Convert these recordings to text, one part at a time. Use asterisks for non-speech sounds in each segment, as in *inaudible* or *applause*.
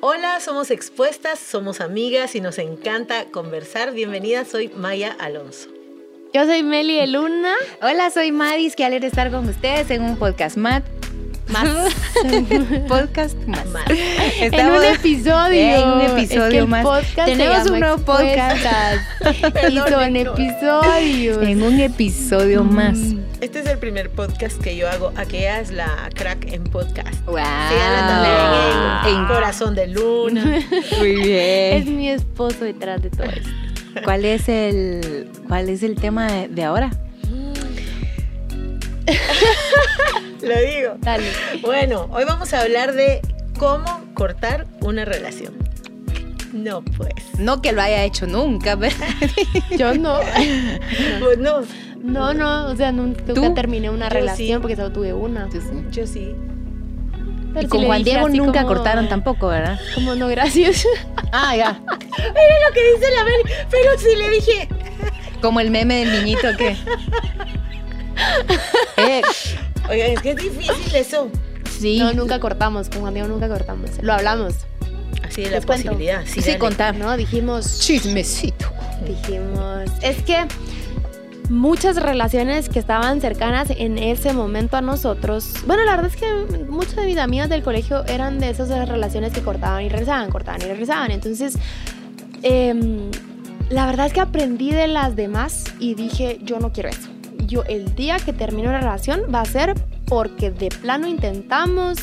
Hola, somos expuestas, somos amigas y nos encanta conversar. Bienvenida, soy Maya Alonso. Yo soy Meli de Luna. Hola, soy Madis, qué alegre estar con ustedes en un podcast más. Más. *laughs* podcast más. Más. en un episodio. En un episodio Es que el más. podcast se Tenemos llama un nuevo podcast. *laughs* Y son episodios. En un episodio más. Este es el primer podcast que yo hago. Aquella es la crack en podcast. Wow. Síganla también en, En- Corazón de Luna. *laughs* Muy Es bien. mi esposo detrás de todo esto. ¿Cuál es el, cuál es el tema de, de ahora? *laughs* Lo digo. Dale. Bueno, hoy vamos a hablar de cómo cortar una relación. No, pues. No que lo haya hecho nunca, ¿verdad? Yo no. *laughs* Pues no, No, no. O sea, nunca ¿Tú? terminé una Yo relación sí. porque solo tuve una. yo sí. Pero Y con Juan Diego nunca como- cortaron tampoco, ¿verdad? Como no, gracias. *laughs* Ah, ya. Mira lo que dice la Meli. Pero sí le dije. Como el meme del niñito que. *laughs* Eh, Oigan, es que es difícil eso. sí. No, nunca cortamos. Con Juan Diego nunca cortamos. Lo hablamos. Así de la Les cuento. posibilidad. Sí, Sí, contar. No, dijimos. Chismecito. Dijimos. Es que muchas relaciones que estaban cercanas en ese momento a nosotros. Bueno, la verdad es que muchas de mis amigas del colegio eran de esas relaciones que cortaban y regresaban, cortaban y regresaban. Entonces, em, la verdad es que aprendí de las demás y dije, yo no quiero eso. Yo el día que termino la relación va a ser porque de plano intentamos,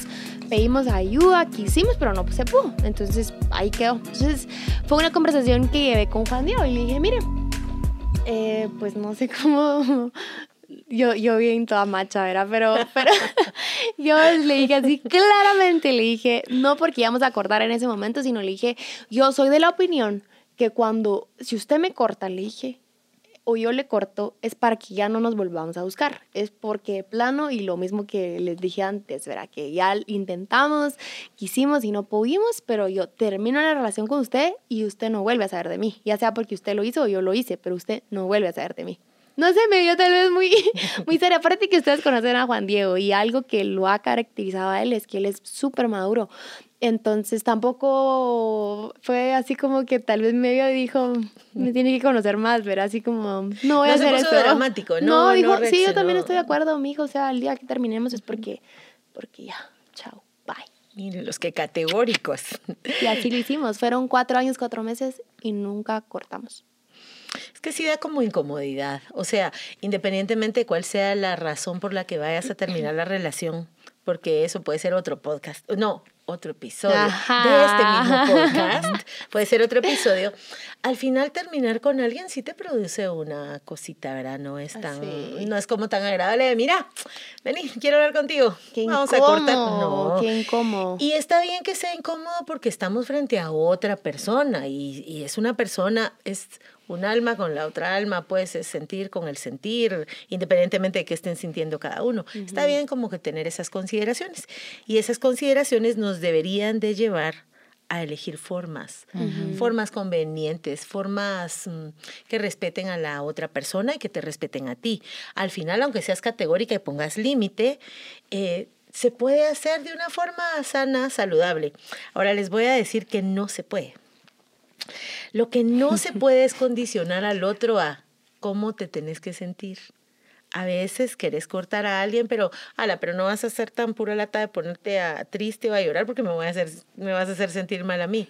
pedimos ayuda, quisimos, pero no se pudo. Entonces ahí quedó. Entonces fue una conversación que llevé con Juan Diego y le dije, mire, eh, pues no sé cómo... Yo, yo bien toda macha, ¿verdad? Pero, pero *laughs* yo le dije así claramente, le dije, no porque íbamos a cortar en ese momento, sino le dije, yo soy de la opinión que cuando, si usted me corta, le dije, o yo le corto, es para que ya no nos volvamos a buscar. Es porque de plano, y lo mismo que les dije antes, ¿verdad? Que ya intentamos, quisimos y no pudimos, pero yo termino la relación con usted y usted no vuelve a saber de mí. Ya sea porque usted lo hizo o yo lo hice, pero usted no vuelve a saber de mí. No sé, me vio tal vez muy, *laughs* muy seria. Aparte que ustedes conocen a Juan Diego y algo que lo ha caracterizado a él es que él es súper maduro. Entonces tampoco fue así como que tal vez medio dijo, me tiene que conocer más, ¿verdad? Así como, no voy No a hacer eso. dramático, no, no dijo, sí, yo también estoy de acuerdo, mijo. O sea, el día que terminemos es porque, porque ya, chao, bye. Miren, los que categóricos. Y así lo hicimos. Fueron cuatro años, cuatro meses y nunca cortamos. Es que sí da como incomodidad. O sea, independientemente de cuál sea la razón por la que vayas a terminar la relación, porque eso puede ser otro podcast. No, otro episodio Ajá. de este mismo podcast. Puede ser otro episodio. Al final terminar con alguien sí te produce una cosita, ¿verdad? No es tan, Así. no es como tan agradable de, mira, vení, quiero hablar contigo. Qué Vamos incómodo, a cortar. No. qué incómodo. Y está bien que sea incómodo porque estamos frente a otra persona y, y es una persona, es un alma con la otra alma, puedes eh, sentir con el sentir, independientemente de que estén sintiendo cada uno. Está bien como que tener esas consideraciones y esas consideraciones nos deberían de llevar a elegir formas, formas convenientes, formas mm, que respeten a la otra persona y que te respeten a ti. Al final, aunque seas categórica y pongas límite, eh, se puede hacer de una forma sana, saludable. Ahora les voy a decir que no se puede. Lo que no se *laughs* puede es condicionar al otro a cómo te tenés que sentir. A veces querés cortar a alguien, pero, ala, pero no vas a ser tan pura lata de ponerte a triste o a llorar porque me, voy a hacer, me vas a hacer sentir mal a mí.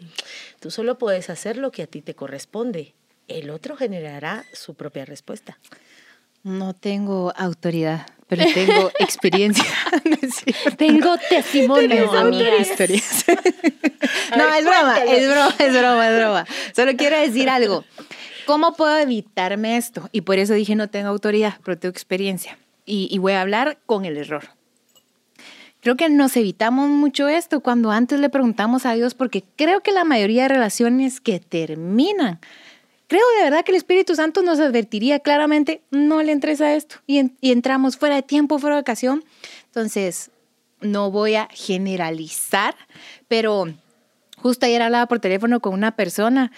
Tú solo puedes hacer lo que a ti te corresponde. El otro generará su propia respuesta. No tengo autoridad, pero tengo *laughs* experiencia. *laughs* No. Tengo testimonio, Tengo amigas. *laughs* no, ver, es broma, es broma, es broma, es broma. Solo quiero decir algo. ¿Cómo puedo evitarme esto? Y por eso dije no tengo autoridad, pero tengo experiencia. Y, y voy a hablar con el error. Creo que nos evitamos mucho esto cuando antes le preguntamos a Dios, porque creo que la mayoría de relaciones que terminan, creo de verdad que el Espíritu Santo nos advertiría claramente, no le entres a esto. Y, en- y entramos fuera de tiempo, fuera de ocasión. Entonces, no voy a generalizar, pero justo ayer hablaba por teléfono con una persona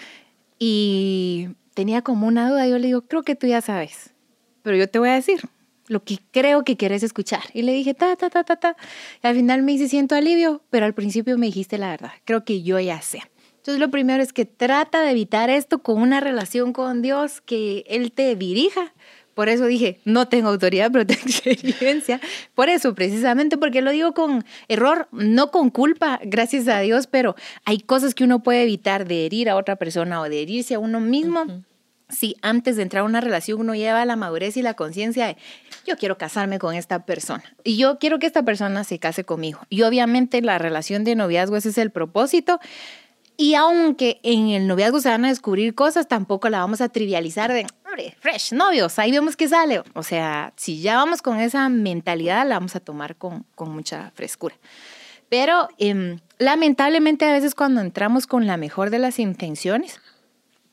y tenía como una duda. Yo le digo, creo que tú ya sabes, pero yo te voy a decir, lo que creo que quieres escuchar. Y le dije, ta, ta, ta, ta, ta. Y al final me hice siento alivio, pero al principio me dijiste la verdad. Creo que yo ya sé. Entonces lo primero es que trata de evitar esto con una relación con Dios, que Él te dirija. Por eso dije, no tengo autoridad, *laughs* pero tengo experiencia. Por eso, precisamente, porque lo digo con error, no con culpa, gracias a Dios, pero hay cosas que uno puede evitar de herir a otra persona o de herirse a uno mismo si antes de entrar a una relación uno lleva la madurez y la conciencia de yo quiero casarme con esta persona y yo quiero que esta persona se case conmigo. Y obviamente la relación de noviazgo ese es el propósito. Y aunque en el noviazgo se van a descubrir cosas, tampoco la vamos a trivializar de, hombre, fresh, novios, ahí vemos que sale. O sea, si ya vamos con esa mentalidad, la vamos a tomar con, con mucha frescura. Pero em, lamentablemente a veces cuando entramos con la mejor de las intenciones,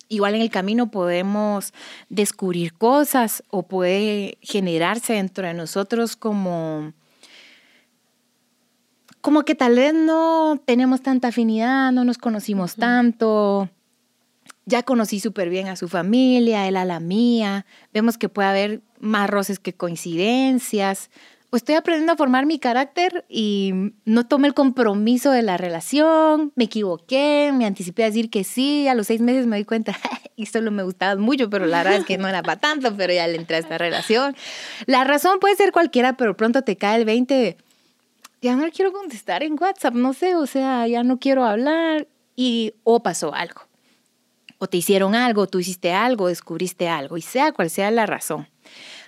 igual en el camino podemos descubrir cosas o puede generarse dentro de nosotros como como que tal vez no tenemos tanta afinidad, no nos conocimos tanto. Ya conocí súper bien a su familia, él a la mía. Vemos que puede haber más roces que coincidencias pues estoy aprendiendo a formar mi carácter y no tomé el compromiso de la relación, me equivoqué, me anticipé a decir que sí, a los seis meses me di cuenta, *laughs* y solo me gustaba mucho, pero la verdad es que no era para tanto, pero ya le entré a esta relación. La razón puede ser cualquiera, pero pronto te cae el 20, ya no quiero contestar en WhatsApp, no sé, o sea, ya no quiero hablar y o pasó algo. O te hicieron algo, tú hiciste algo, descubriste algo, y sea cual sea la razón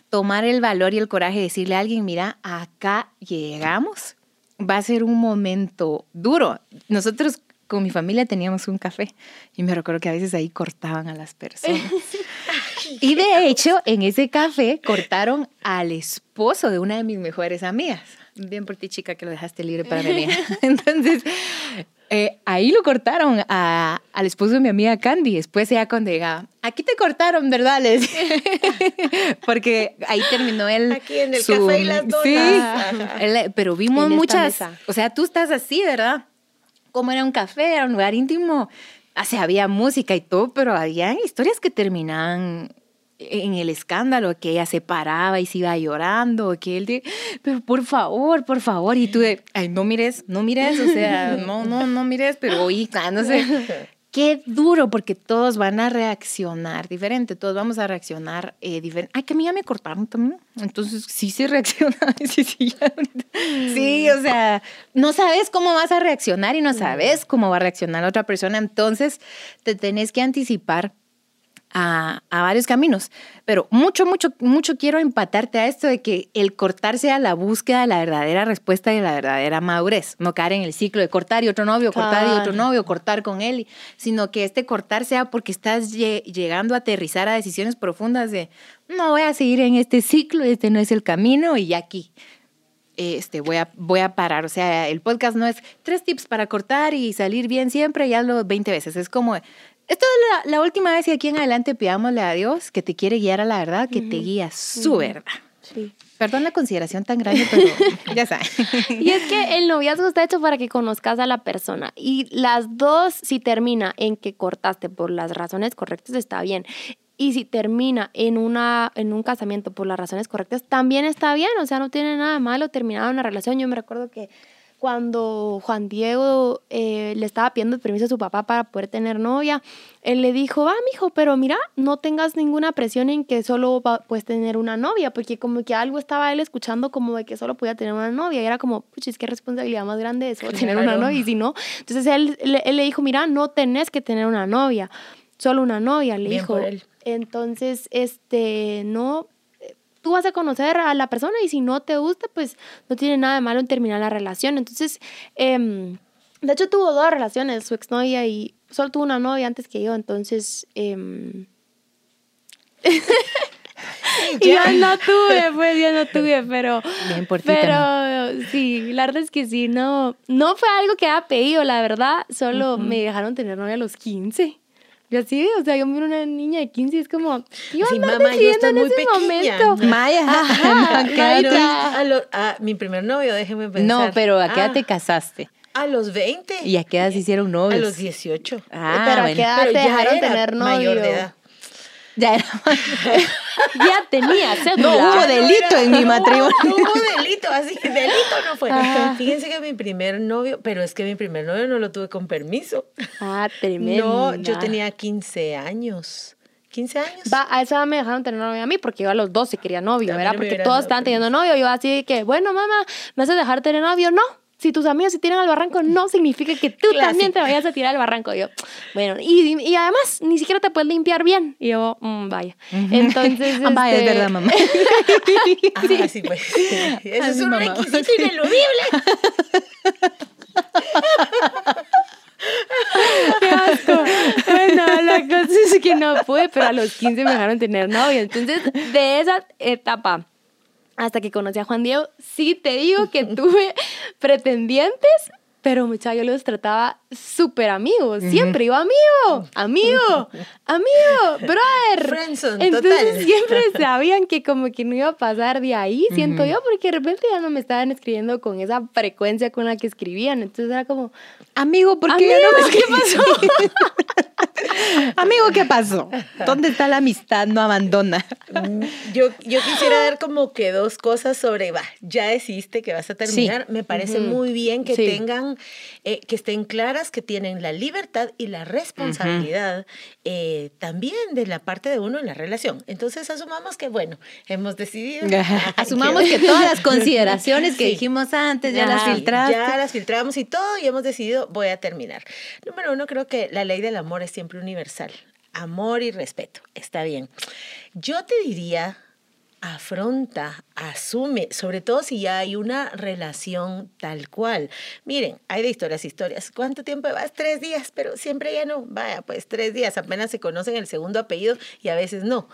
tomar el valor y el coraje de decirle a alguien, mira, acá llegamos, va a ser un momento duro. Nosotros con mi familia teníamos un café y me recuerdo que a veces ahí cortaban a las personas. *laughs* y de hecho, en ese café cortaron al esposo de una de mis mejores amigas. Bien por ti, chica, que lo dejaste libre para *laughs* mí. *laughs* Entonces, eh, ahí lo cortaron a, al esposo de mi amiga Candy. Después ella cuando llegaba, aquí te cortaron, ¿verdad? Les? *laughs* Porque ahí terminó el... Aquí en el café y las donas. Sí, pero vimos muchas... O sea, tú estás así, ¿verdad? Como era un café, era un lugar íntimo. O sea, había música y todo, pero había historias que terminaban en el escándalo, que ella se paraba y se iba llorando, que él de, pero por favor, por favor, y tú de, ay, no mires, no mires, o sea, no, no, no mires, pero oí, no sé. Qué duro, porque todos van a reaccionar diferente, todos vamos a reaccionar eh, diferente. Ay, que a mí ya me cortaron también. Entonces, sí se reacciona. *laughs* sí, sí, sí, o sea, no sabes cómo vas a reaccionar y no sabes cómo va a reaccionar la otra persona. Entonces, te tenés que anticipar a, varios caminos. Pero mucho, mucho, mucho quiero empatarte a esto de que el cortar sea la búsqueda de la verdadera respuesta y de la verdadera madurez. No caer en el ciclo de cortar y otro novio, cortar y otro novio, cortar con él, sino que este cortar sea porque estás llegando a aterrizar a decisiones profundas de no voy a seguir en este ciclo, este no es el camino y aquí este, voy, a, voy a parar. O sea, el podcast no es tres tips para cortar y salir bien siempre, ya lo 20 veces. Es como, esto es la, última vez y aquí en adelante pidámosle a Dios que te quiere guiar a la verdad, que te guía su verdad. Sí. Perdón la consideración tan grande, pero ya sabes. *laughs* Y es que el noviazgo está hecho para que conozcas a la persona. Y las dos, si termina en que cortaste por las razones correctas, está bien. Y si termina en, una, en un casamiento por las razones correctas, también está bien. O sea, no tiene nada malo terminar una relación. Yo me recuerdo que cuando Juan Diego eh, le estaba pidiendo permiso a su papá para poder tener novia, él le dijo, ah, mijo, pero mira, no tengas ninguna presión en que solo puedes tener una novia, porque como que algo estaba él escuchando como de que solo podía tener una novia, y era como, puchis, qué responsabilidad más grande eso, tener una novia, y si no, entonces él, él, le dijo, mira, no tenés que tener una novia, solo una novia, le dijo. Entonces, este, no, tú vas a conocer a la persona y si no te gusta, pues no tiene nada de malo en terminar la relación. Entonces, em, de hecho tuvo dos relaciones, su exnovia y solo tuvo una novia antes que yo, entonces... Eh, *laughs* *laughs* yo no tuve, pues yo no tuve, pero... Bien por pero sí, la verdad es que sí, no, no fue algo que haya pedido, la verdad, solo me dejaron tener novia a los 15. Y así, o sea, yo miro una niña de 15 y es como, yo sí, mamá, yo estoy en muy ese pequeña. momento. *laughs* Maya, *laughs* a, lo, a, mi primer novio, déjeme pensar. No, pero ¿a qué edad te ah, casaste? A los 20. ¿Y a qué edad se hicieron novios? A los 18. Ah, pero ¿a qué edad te dejaron tener novio? Mayor de edad. Ya era. *laughs* Ya tenía cédula. No hubo delito en mi No, matrimonio. No, hubo delito, así, delito no fue. Ajá. Fíjense que mi primer novio, pero es que mi primer novio no lo tuve con permiso. Ah, tremendo. No, yo tenía 15 años. 15 años. Va, a esa edad me dejaron tener novio a mí porque yo a los 12 quería novio, ¿verdad? Porque todos estaban teniendo novio. Yo así que, bueno, mamá, ¿me haces dejar tener novio? No. Si tus amigos se tiran al barranco, no significa que tú también te vayas a tirar al barranco. Y yo, bueno, y, y además, ni siquiera te puedes limpiar bien. Y yo, mm, vaya. Entonces. Ah, vaya, es este, verdad, mamá. *laughs* Ah, sí, pues. Eso es un mamá. requisito ineludible. Qué asco. Bueno, la cosa es que no pude, pero a los 15 me dejaron tener novio. Entonces, de esa etapa hasta que conocí a Juan Diego, sí te digo que *laughs* tuve pretendientes, pero muchachos, yo los trataba súper amigos. Siempre iba amigo, amigo, *laughs* amigo, brother. Friendzone, Entonces total. *laughs* siempre sabían que como que no iba a pasar de ahí, siento yo, porque de repente ya no me estaban escribiendo con esa frecuencia con la que escribían. Entonces era como, Amigo, ¿por qué Amigo, no me ¿qué escribes? *laughs* Amigo, ¿qué pasó? ¿Dónde está la amistad? No abandona. Yo, yo quisiera dar como que dos cosas sobre, va, ya decidiste que vas a terminar. Me parece muy bien que Sí. tengan, eh, que estén claras, que tienen la libertad y la responsabilidad eh, también de la parte de uno en la relación. Entonces asumamos que, bueno, hemos decidido. Asumamos que todas las consideraciones que Sí. dijimos antes ya las Ajá, filtraste. Ya las filtramos y todo y hemos decidido, voy a terminar. Número uno, creo que la ley del amor es siempre universal. Amor y respeto, está bien. Yo te diría, afronta, asume, sobre todo si ya hay una relación tal cual. Miren, hay de historias, historias. ¿Cuánto tiempo vas? Tres días, pero siempre ya no. Vaya, pues tres días, apenas se conocen el segundo apellido y a veces no.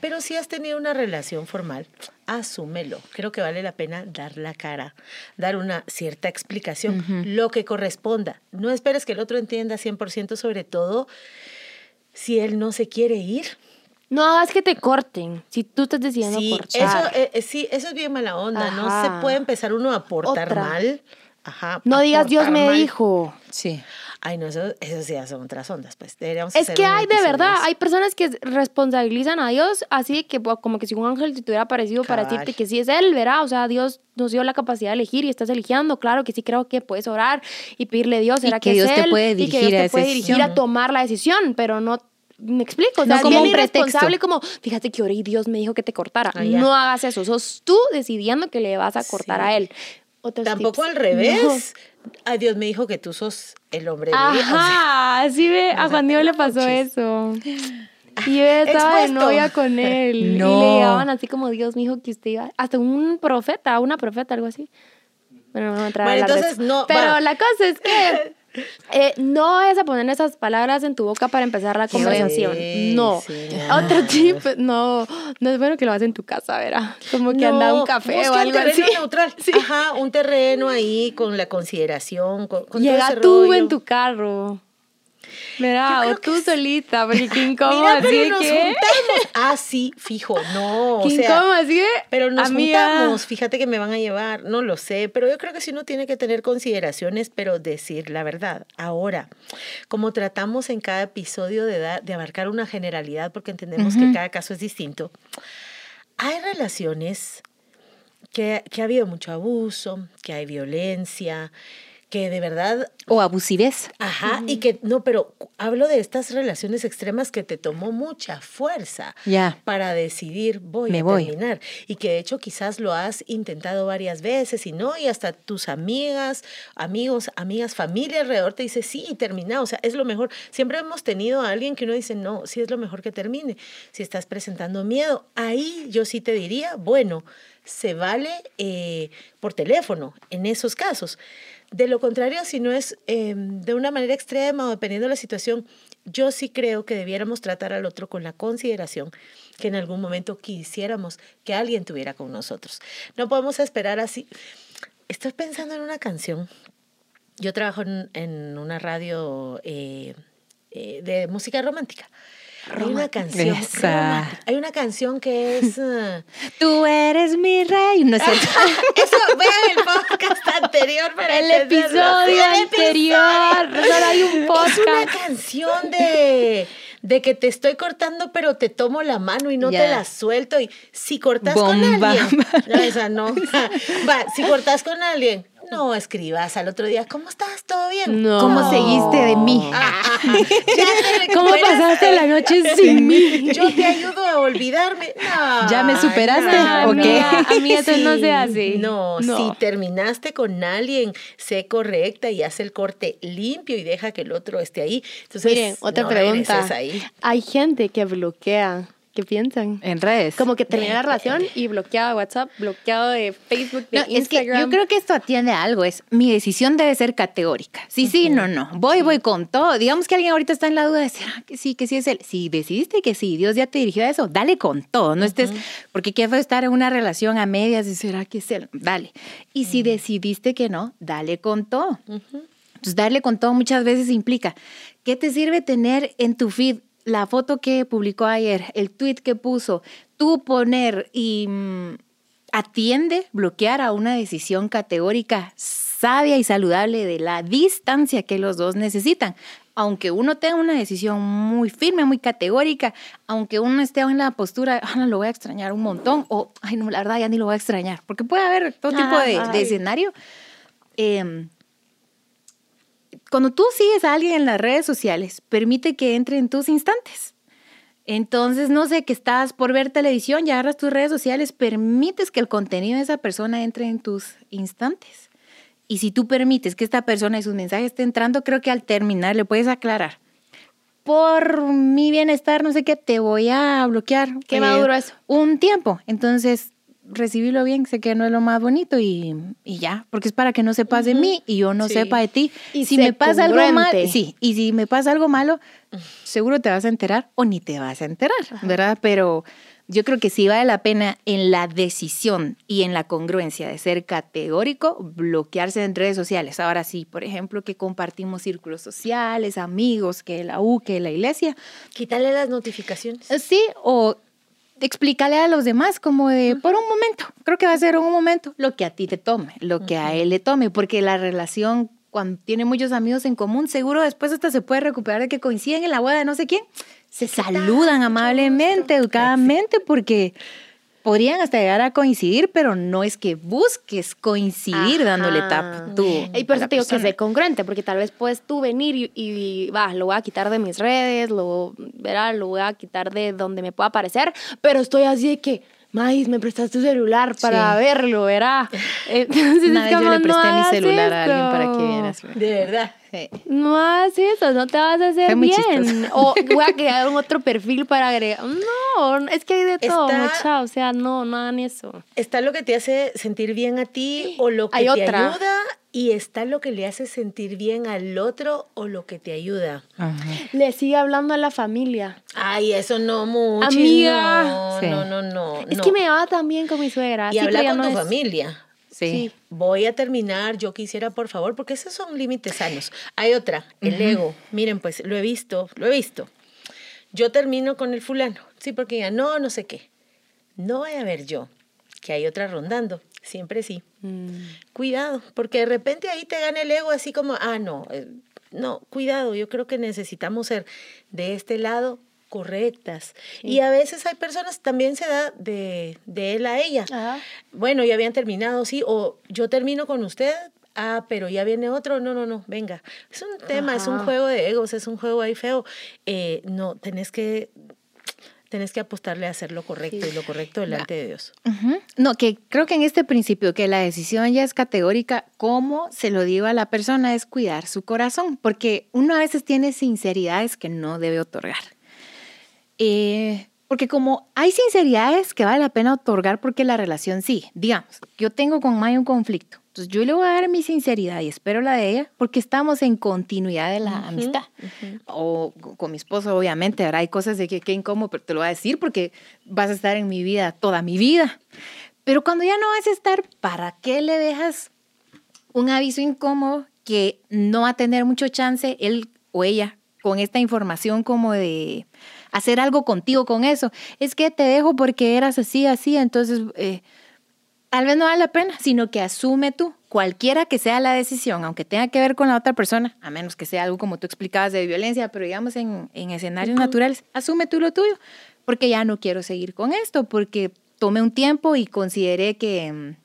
Pero si has tenido una relación formal, asúmelo. Creo que vale la pena dar la cara, dar una cierta explicación, lo que corresponda. No esperes que el otro entienda 100% sobre todo si él no se quiere ir. no hagas que te corten. Si tú estás decidiendo Sí, cortar. eso, eh, eh, sí, eso es bien mala onda. No se puede empezar uno a portar Otra. mal. Ajá, no digas, Dios me mal". dijo. Sí. Ay, no, eso, eso sí son otras ondas, pues. Deberíamos Es que hay de verdad, hay personas que responsabilizan a Dios así que como que si un ángel te hubiera aparecido para decirte que sí es Él, ¿verdad? O sea, Dios nos dio la capacidad de elegir y estás eligiendo. Claro que sí creo que puedes orar y pedirle a Dios, ¿será que Dios es te puede y que dirigir Dios a te puede dirigir a tomar la decisión, pero no... Me explico, No como un pretexto. como, fíjate que oré y Dios me dijo que te cortara. Ah, no hagas eso, sos tú decidiendo que le vas a cortar Sí. a Él. Otros Tampoco tips. al revés. Ay, Dios me dijo que tú sos el hombre de mi vida. O sea, Ajá, así ve, a Juan Diego le pasó manches. eso. *gasps* Y yo estaba de novia con él. No. Y le llegaban así como, Dios me dijo que usted iba. Hasta un profeta, una profeta, algo así. Bueno, no voy a entrar Bueno, entonces, no, Pero va. la cosa es que *laughs* eh, no vayas a poner esas palabras en tu boca para empezar la conversación. Sí, no. sí. Otro tip, *laughs* no. No es bueno que lo hagas en tu casa, verá. Como que anda un café o algo un terreno así. neutral. *laughs* Ajá, un terreno ahí con la consideración, con, con todo Llega ese tú rollo. en tu carro. Yo o tú solita, porque *laughs* qué incómodo Mira, así pero de nos que. juntamos. Ah, sí, fijo, no. Qué o sea, incómodo, así. Pero nos amiga. juntamos, fíjate que me van a llevar, no lo sé, pero yo creo que sí uno tiene que tener consideraciones, pero decir la verdad. Ahora, como tratamos en cada episodio de, dar, de abarcar una generalidad, porque entendemos que cada caso es distinto, hay relaciones que, que ha habido mucho abuso, que hay violencia, que de verdad O abusivez. Ajá, y que no, pero hablo de estas relaciones extremas que te tomó mucha fuerza Ya. para decidir voy Me a voy. terminar y que de hecho quizás lo has intentado varias veces y no y hasta tus amigas, amigos, amigas, familia alrededor te dice sí, termina, o sea, es lo mejor. Siempre hemos tenido a alguien que uno dice no, sí es lo mejor que termine. Si estás presentando miedo, ahí yo sí te diría, bueno, se vale eh, por teléfono en esos casos. De lo contrario, si no es eh, de una manera extrema o dependiendo de la situación, yo sí creo que debiéramos tratar al otro con la consideración que en algún momento quisiéramos que alguien tuviera con nosotros. No podemos esperar así. Estoy pensando en una canción. Yo trabajo en, en una radio eh, eh, de música romántica. Hay una canción. Hay una canción que es. *laughs* eh, Tú eres mi rey. No es *laughs* eso, vean el podcast anterior para El episodio El anterior. episodio. Solo hay un Es una podcast. canción de, de que te estoy cortando, pero te tomo la mano y no te la suelto. Y si cortas con alguien, *laughs* no, esa no. Va, si cortas con alguien, no escribas al otro día, ¿cómo estás? ¿Todo bien? No. ¿Cómo seguiste de mí? Ah, *laughs* *laughs* ¿Cómo pasaste la noche sin mí? *laughs* Yo te ayudo a olvidarme. No, ¿Ya me superaste? no, ¿O qué? Amiga, a mí eso no se hace. No, No. si terminaste con alguien, sé correcta y haz el corte limpio y deja que el otro esté ahí. Entonces, Miren, otra no pregunta. ahí. Hay gente que bloquea. ¿Qué piensan? En redes. Como que termina la relación y bloqueado de WhatsApp, bloqueado de Facebook, de No, es que Instagram. yo creo que esto atiende a algo, es mi decisión debe ser categórica. Sí, sí, no, no. Voy, voy con todo. Digamos que alguien ahorita está en la duda de ¿será que sí, que sí es él? Si decidiste que sí, Dios ya te dirigió a eso, dale con todo. No estés, porque qué fue estar en una relación a medias y será que es él. Dale. Y si decidiste que no, dale con todo. Entonces, darle con todo muchas veces implica, ¿qué te sirve tener en tu feed la foto que publicó ayer, el tweet que puso, tú poner y mm, atiende, bloquear a una decisión categórica sabia y saludable de la distancia que los dos necesitan? Aunque uno tenga una decisión muy firme, muy categórica, aunque uno esté en la postura, ah, no, lo voy a extrañar un montón, o, ay, no, la verdad ya ni lo voy a extrañar, porque puede haber todo tipo de, de escenario. Em, cuando tú sigues a alguien en las redes sociales, permite que entre en tus instantes. Entonces, no sé, que estás por ver televisión y agarras tus redes sociales, permites que el contenido de esa persona entre en tus instantes. Y si tú permites que esta persona y sus mensajes esté entrando, creo que al terminar le puedes aclarar. Por mi bienestar, no sé qué, te voy a bloquear. Qué eh, maduro eso. Un tiempo. Entonces, recibirlo bien, sé que no es lo más bonito y, y ya, porque es para que no sepas de mí y yo no Sí. sepa de ti. Y si me pasa algo malo, sí, y si me pasa algo malo, seguro te vas a enterar o ni te vas a enterar, ¿verdad? Pero yo creo que sí vale la pena en la decisión y en la congruencia de ser categórico, bloquearse en redes sociales. Ahora sí, por ejemplo, que compartimos círculos sociales, amigos, que la U, que la iglesia, Quítale las notificaciones. Sí, o explícale a los demás como de por un momento, creo que va a ser un momento lo que a ti te tome, lo que a él le tome, porque la relación cuando tiene muchos amigos en común, seguro después hasta se puede recuperar de que coinciden en la boda de no sé quién, se saludan amablemente, educadamente, porque podrían hasta llegar a coincidir, pero no es que busques coincidir dándole tap tú. Y por eso te digo que persona. sé congruente, porque tal vez puedes tú venir y, y, va, lo voy a quitar de mis redes, lo, verá, lo voy a quitar de donde me pueda aparecer, pero estoy así de que, Maíz, me prestaste tu celular para Sí. verlo, verá. *laughs* Entonces, Una es vez yo le presté no mi celular a alguien para que vieras. De verdad. Sí. No hagas eso, no te vas a hacer bien. O *laughs* voy a crear un otro perfil para agregar. No, es que hay de todo, Está- mucha. O sea, no, no hagan eso. Está lo que te hace sentir bien a ti o lo que Hay te otra. ayuda y está lo que le hace sentir bien al otro o lo que te ayuda. Ajá. Le sigue hablando a la familia. Ay, eso no mucho. Amiga. No, Sí. no, no, no. Es no. que me va también con mi suegra. Y sí, habla con no tu es- familia. Sí. Sí. Voy a terminar, yo quisiera, por favor, porque esos son límites sanos. Hay otra, el ego. Miren, pues lo he visto, lo he visto. Yo termino con el fulano, sí, porque ya no, no sé qué. No voy a ver yo que hay otra rondando, siempre sí. Mm. Cuidado, porque de repente ahí te gana el ego así como, ah, no, eh, no, cuidado, yo creo que necesitamos ser de este lado correctas. Y a veces hay personas, también se da de, de él a ella. Ajá. Bueno, ya habían terminado, sí, o yo termino con usted, ah, pero ya viene otro, no, no, no, venga. Es un tema, es un juego de egos, es un juego ahí feo. Eh, no, tenés que, tenés que apostarle a hacer lo correcto y lo correcto delante de Dios. No, que creo que en este principio que la decisión ya es categórica, cómo se lo digo a la persona es cuidar su corazón, porque uno a veces tiene sinceridades que no debe otorgar. Eh, porque como hay sinceridades que vale la pena otorgar porque la relación sí, digamos, yo tengo con Maya un conflicto, entonces yo le voy a dar mi sinceridad y espero la de ella porque estamos en continuidad de la amistad. O con- mi esposo, obviamente, ahora hay cosas de que qué incómodo, pero te lo voy a decir porque vas a estar en mi vida toda mi vida. Pero cuando ya no vas a estar, ¿para qué le dejas un aviso incómodo que no va a tener mucho chance él o ella con esta información como de hacer algo contigo con eso? Es que te dejo porque eras así, así, entonces... eh, tal vez no vale la pena, sino que asume tú, cualquiera que sea la decisión, aunque tenga que ver con la otra persona, a menos que sea algo como tú explicabas de violencia, pero digamos en, en escenarios naturales, asume tú lo tuyo, porque ya no quiero seguir con esto, porque tomé un tiempo y consideré que mm,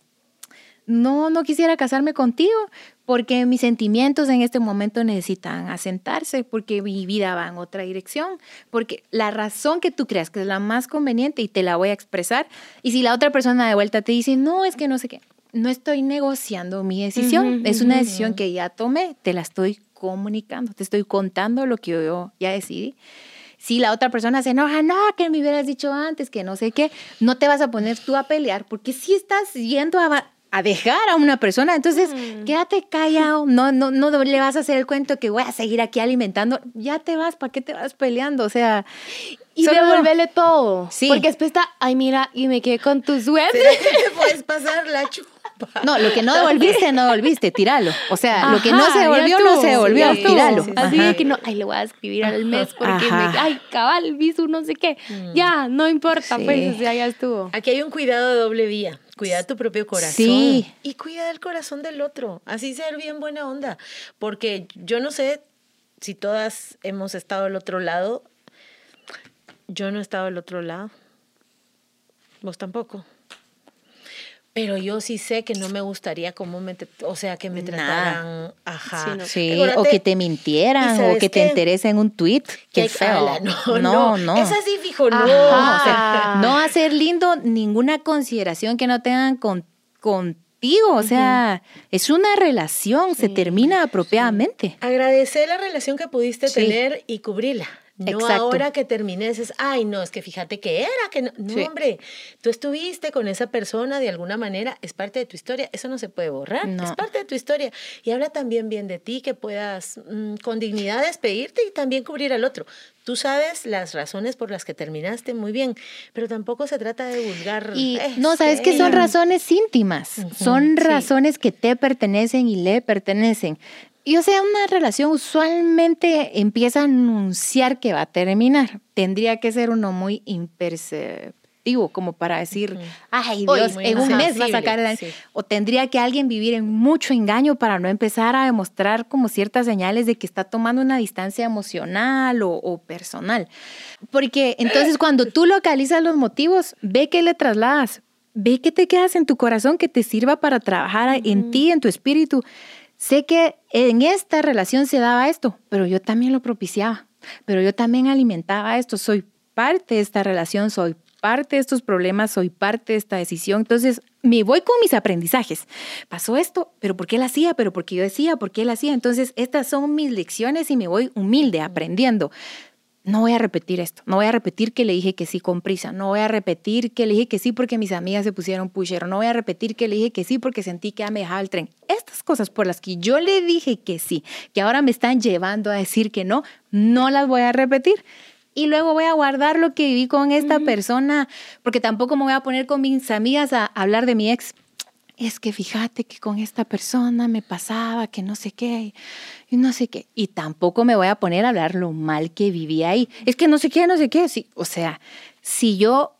no, no quisiera casarme contigo, porque mis sentimientos en este momento necesitan asentarse, porque mi vida va en otra dirección, porque la razón que tú creas que es la más conveniente y te la voy a expresar, y si la otra persona de vuelta te dice, no, es que no sé qué, no estoy negociando mi decisión, es una decisión que ya tomé, te la estoy comunicando, te estoy contando lo que yo ya decidí. Si la otra persona se enoja, no, que me hubieras dicho antes, que no sé qué, no te vas a poner tú a pelear, porque si estás yendo a, a dejar a una persona. Entonces, mm. quédate callado, no, no, no le vas a hacer el cuento que voy a seguir aquí alimentando. Ya te vas, ¿para qué te vas peleando? O sea. Y devolverle todo. Sí. Porque después está, ay, mira, y me quedé con tu suerte. *laughs* puedes pasar la chupa. No, lo que no devolviste, no devolviste, tíralo. O sea, lo que no se devolvió, no se devolvió, tíralo. Así que no, ay, le voy a escribir al mes porque me, ay, cabal, visu, no sé qué. Mm. Ya, no importa, pues, o sea, ya estuvo. Aquí hay un cuidado de doble vía. Cuida tu propio corazón. Sí. Y cuida el corazón del otro. Así ser bien buena onda. Porque yo no sé si todas hemos estado al otro lado. Yo no he estado al otro lado. Vos tampoco. Pero yo sí sé que no me gustaría como me, o sea, que me trataran, ajá. Sí, o que te mintieran, o que te enteres en un tweet. Qué feo. *laughs* no, no, no. Es así, fijo, no. no hacer lindo ninguna consideración que no tengan con, contigo. O sea, es una relación, se termina apropiadamente. Agradecer la relación que pudiste tener y cubrirla. No ahora que termines es, ay, no, es que fíjate que era, que no, no hombre, tú estuviste con esa persona de alguna manera, es parte de tu historia, eso no se puede borrar, es parte de tu historia. Y habla también bien de ti, que puedas mm, con dignidad despedirte y también cubrir al otro. Tú sabes las razones por las que terminaste muy bien, pero tampoco se trata de vulgar. Y no, sabes que son razones íntimas, son razones que te pertenecen y le pertenecen. Y o sea, una relación usualmente empieza a anunciar que va a terminar. Tendría que ser uno muy imperceptivo, como para decir, ay Dios, en un mes va a sacar el... O tendría que alguien vivir en mucho engaño para no empezar a demostrar como ciertas señales de que está tomando una distancia emocional o, personal. Porque entonces cuando tú localizas los motivos, ve que le trasladas, ve que te quedas en tu corazón que te sirva para trabajar en ti, en tu espíritu Sé que en esta relación se daba esto, pero yo también lo propiciaba, pero yo también alimentaba esto, soy parte de esta relación, soy parte de estos problemas, soy parte de esta decisión. Entonces, me voy con mis aprendizajes. Pasó esto, pero ¿por qué él hacía? Pero ¿por qué yo decía? ¿Por qué él hacía? Entonces, estas son mis lecciones y me voy humilde, aprendiendo no voy a repetir esto, no voy a repetir que le dije que sí con prisa, no voy a repetir que le dije que sí porque mis amigas se pusieron pusher, no voy a repetir que le dije que sí porque sentí que ya me dejaba el tren. Estas cosas por las que yo le dije que sí, que ahora me están llevando a decir que no, no las voy a repetir. Y luego voy a guardar lo que viví con esta persona, porque tampoco me voy a poner con mis amigas a hablar de mi ex es que fíjate que con esta persona me pasaba, que no sé qué, y no sé qué. Y tampoco me voy a poner a hablar lo mal que viví ahí. Es que no sé qué, no sé qué. Sí, o sea, si yo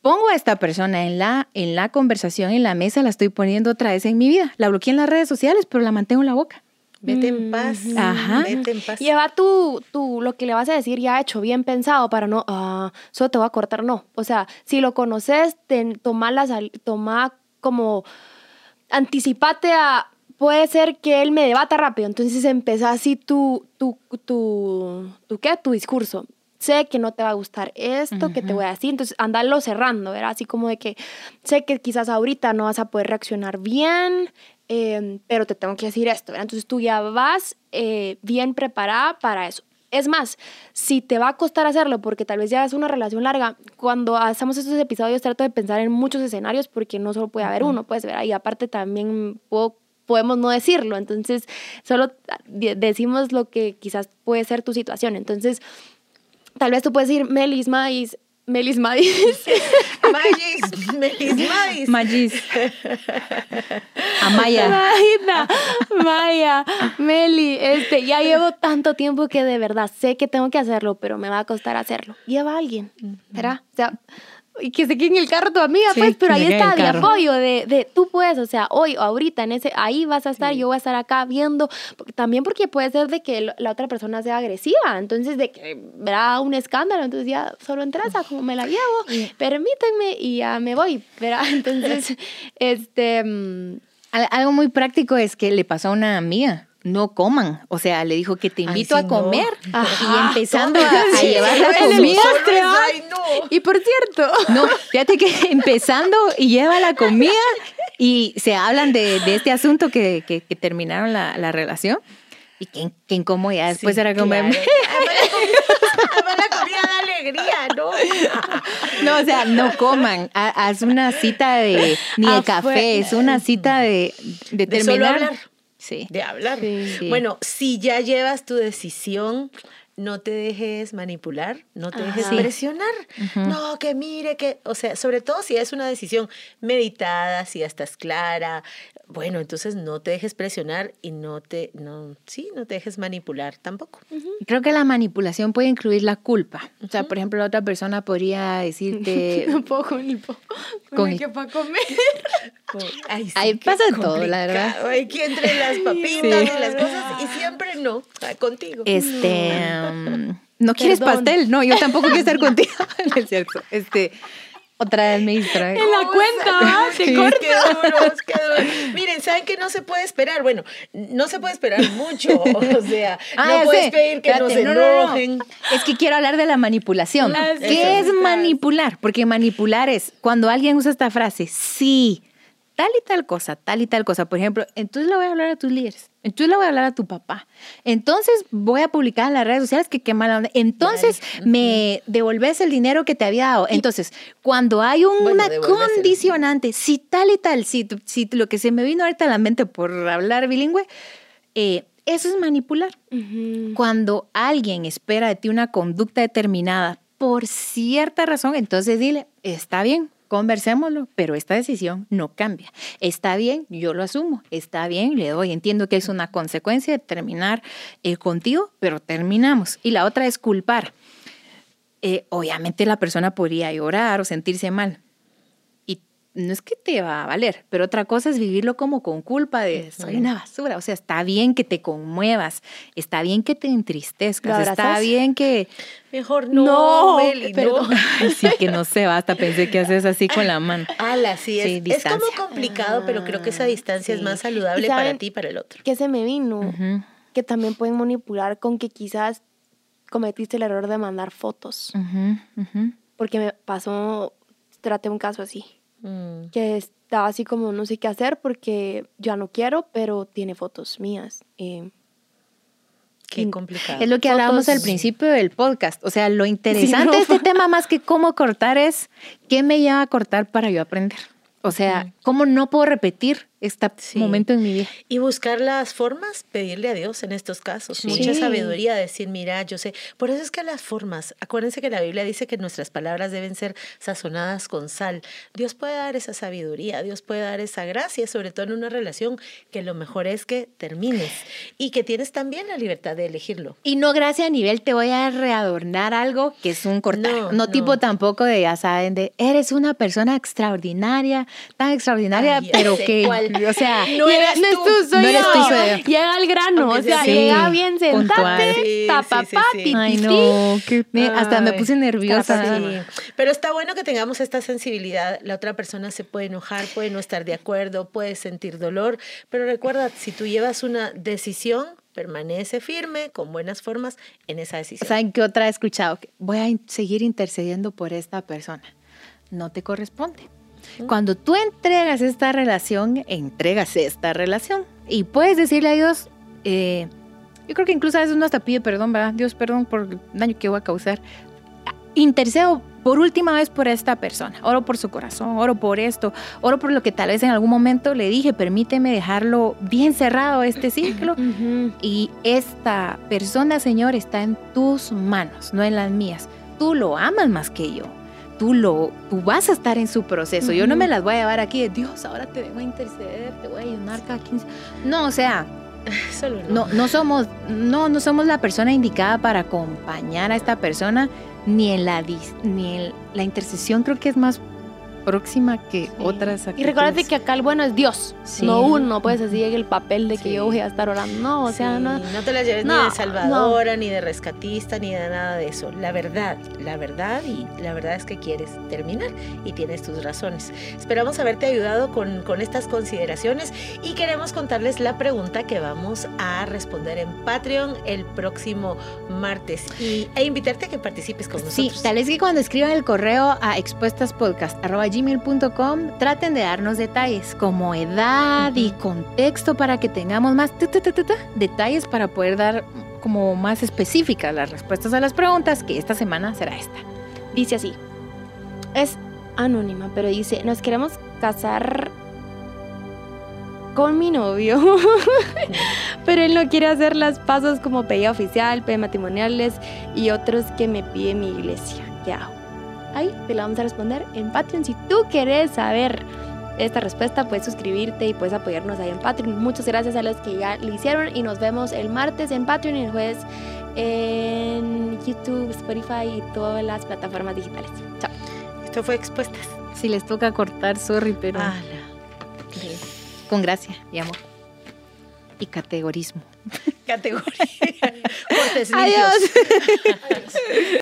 pongo a esta persona en la, en la conversación, en la mesa, la estoy poniendo otra vez en mi vida. La bloqueé en las redes sociales, pero la mantengo en la boca. Vete en paz. Ajá. Vete en paz. Lleva tú, tú, lo que le vas a decir ya hecho, bien pensado, para no, ah, solo te voy a cortar, no. O sea, si lo conoces, toma, las, toma como anticipate a, puede ser que él me debata rápido, entonces empieza así tu, tu, tu, tu, ¿qué? Tu discurso. Sé que no te va a gustar esto que te voy a decir, entonces andalo cerrando, ¿verdad? Así como de que sé que quizás ahorita no vas a poder reaccionar bien, em, pero te tengo que decir esto, ¿verdad? Entonces tú ya vas eh, bien preparada para eso. Es más, si te va a costar hacerlo porque tal vez ya es una relación larga, cuando hacemos estos episodios trato de pensar en muchos escenarios porque no solo puede haber uno, puedes ver, y aparte también podemos no decirlo, entonces solo decimos lo que quizás puede ser tu situación. Entonces, tal vez tú puedes decir, Melisma, y Melis Madis. *laughs* Magis, Melis Madis. Magis. Amaya. Maya, Maya, Meli, este, ya llevo tanto tiempo que de verdad sé que tengo que hacerlo, pero me va a costar hacerlo. Lleva a alguien, ¿verdad? O sea, y que se quede en el carro tu amiga, Sí, pues, pero ahí está de apoyo, de, de tú puedes, o sea, hoy, ahorita, en ese, ahí vas a estar, yo voy a estar acá viendo, porque- también porque puede ser de que la otra persona sea agresiva, entonces de que verá un escándalo, entonces ya solo entresa, como me la llevo, permítanme y ya me voy, ¿verdad? *laughs* Entonces, este... mm, Al- Algo muy práctico es que le pasó a una amiga. No coman. O sea, le dijo que te Ay, invito a comer. no. Y empezando a, Tome, a sí, llevar la comida. ay, no. Y por cierto, No, fíjate que *laughs* empezando y lleva la comida y se hablan de, de este asunto que, que- que terminaron la, la relación. Y qué incómodo ya después Sí, era como... claro. *laughs* Además, la comida- da alegría, ¿no? No, o sea, no coman. Ha- Haz una cita de... Ni de café, es una cita de, de De solo terminar. hablar. Sí. de hablar. Sí. Bueno, si ya llevas tu decisión, no te dejes manipular, no te dejes presionar. No, que mire, que, o sea, sobre todo si es una decisión meditada, si ya estás clara, bueno, entonces no te dejes presionar y no te, no, sí, no te dejes manipular tampoco. Creo que la manipulación puede incluir la culpa. O sea, por ejemplo, la otra persona podría decirte... *laughs* no puedo con el, po- con el que para comer. *laughs* Ay, sí, Ahí pasa todo, la verdad. Hay que entre las papitas y las cosas y siempre no, ah, contigo. Este, um, no quieres Perdón. pastel, no, yo tampoco quiero estar *laughs* contigo, No es cierto. Este, otra vez me distrae. En la cuenta, Sí. corta. Qué duros, qué duros. Miren, ¿saben que no se puede esperar? Bueno, no se puede esperar mucho. *laughs* O sea, Ah, no puedes sé. pedir que no Espérate, se no, no, no. enojen. Es que quiero hablar de la manipulación. Ah, sí. ¿Qué es manipular? Porque manipular es cuando alguien usa esta frase, sí, tal y tal cosa, tal y tal cosa. Por ejemplo, entonces le voy a hablar a tus líderes, entonces le voy a hablar a tu papá, entonces voy a publicar en las redes sociales que qué mala onda. Entonces me devolves el dinero que te había dado. Entonces, cuando hay un- Bueno, una condicionante, si tal y tal, si, si lo que se me vino ahorita a la mente por hablar bilingüe, eh, eso es manipular. Cuando alguien espera de ti una conducta determinada por cierta razón, entonces dile, está bien, conversémoslo, pero esta decisión no cambia. Está bien, yo lo asumo, está bien, le doy, entiendo que es una consecuencia de terminar eh, contigo, pero terminamos. Y la otra es culpar. Eh, obviamente la persona podría llorar o sentirse mal. No es que te va a valer, pero otra cosa es vivirlo como con culpa de soy una basura. O sea, está bien que te conmuevas, está bien que te entristezcas, ¿Lo está bien que... Mejor no, No, Meli, no. perdón. Ay, sí, que no se va, hasta pensé que haces así con la mano. Ala, sí, es, Sí, es como complicado, pero creo que esa distancia es sí. más saludable ¿Y para ti y para el otro. que se me vino, que también pueden manipular con que quizás cometiste el error de mandar fotos. Porque me pasó, traté un caso así, Mm. que estaba así como no sé qué hacer porque ya no quiero, pero tiene fotos mías. Eh, Qué Y- complicado. Es lo que hablábamos Fotos. al principio del podcast. O sea, lo interesante no. de este tema más que cómo cortar es qué me lleva a cortar para yo aprender. O sea, cómo no puedo repetir este Sí. momento en mi vida. Y buscar las formas, pedirle a Dios en estos casos. Sí. Mucha sabiduría, decir, mira, yo sé. Por eso es que las formas, acuérdense que la Biblia dice que nuestras palabras deben ser sazonadas con sal. Dios puede dar esa sabiduría, Dios puede dar esa gracia, sobre todo en una relación que lo mejor es que termines y que tienes también la libertad de elegirlo. Y no gracias a nivel te voy a readornar algo que es un cortar. No, No, no. tipo tampoco de, ya saben, de eres una persona extraordinaria, tan extraordinaria, Ay, pero que, cuál. O sea, *laughs* No llega- eres no es tú. tú, soy No eres yo. Llega al grano, Aunque o sea, llega bien sentate, Sí, ay no, que me- hasta me puse nerviosa. Sí, pero está bueno que tengamos esta sensibilidad. La otra persona se puede enojar, puede no estar de acuerdo, puede sentir dolor, pero recuerda, si tú llevas una decisión, permanece firme, con buenas formas en esa decisión. ¿Saben qué otra he escuchado? Voy a in- seguir intercediendo por esta persona. No te corresponde. Cuando tú entregas esta relación, entregas esta relación. Y puedes decirle a Dios, eh, yo creo que incluso a veces uno hasta pide perdón, ¿verdad? Dios, perdón por el daño que voy a causar. Intercedo por última vez por esta persona. Oro por su corazón, oro por esto, oro por lo que tal vez en algún momento le dije, permíteme dejarlo bien cerrado este. *clears throat* Ujú. Y esta persona, Señor, está en tus manos, no en las mías. Tú lo amas más que yo. Tú, lo, tú vas a estar en su proceso. Yo no me las voy a llevar aquí de Dios, ahora te vengo a interceder, te voy a ayunar cada 15. No, o sea, *laughs* Solo no. No, no somos, no, no somos la persona indicada para acompañar a esta persona, ni en la ni en la intercesión creo que es más próxima que otras Y actitudes. recuérdate que acá el bueno es Dios, Sí. no uno, pues así en el papel de que Sí. yo voy a estar orando. No, o sea, Sí, no. te la lleves ni No, de salvadora, ni de rescatista, ni de nada de eso. La verdad, la verdad, y la verdad es que quieres terminar y tienes tus razones. Esperamos haberte ayudado con, con estas consideraciones y queremos contarles la pregunta que vamos a responder en Patreon el próximo martes y, e invitarte a que participes con Sí, nosotros. tal vez que cuando escriban el correo a expuestaspodcast.gmail.com traten de darnos detalles como edad y contexto para que tengamos más detalles para poder dar como más específicas las respuestas a las preguntas, que esta semana será esta. Dice así. Es anónima, pero dice, nos queremos casar con mi novio, *laughs* pero él no quiere hacer las pasos como pedida oficial, pedida matrimoniales y otros que me pide mi iglesia. ¿Qué hago? Ahí te la vamos a responder en Patreon. Si tú quieres saber esta respuesta, puedes suscribirte y puedes apoyarnos ahí en Patreon. Muchas gracias a los que ya lo hicieron y nos vemos el martes en Patreon y el jueves en YouTube, Spotify y todas las plataformas digitales. Chao. Esto fue Expuestas. Si les toca cortar, sorry, pero Ala. con gracia y amor. Y categorismo. *laughs* Categoría. Cortes Adiós. limpios. *laughs*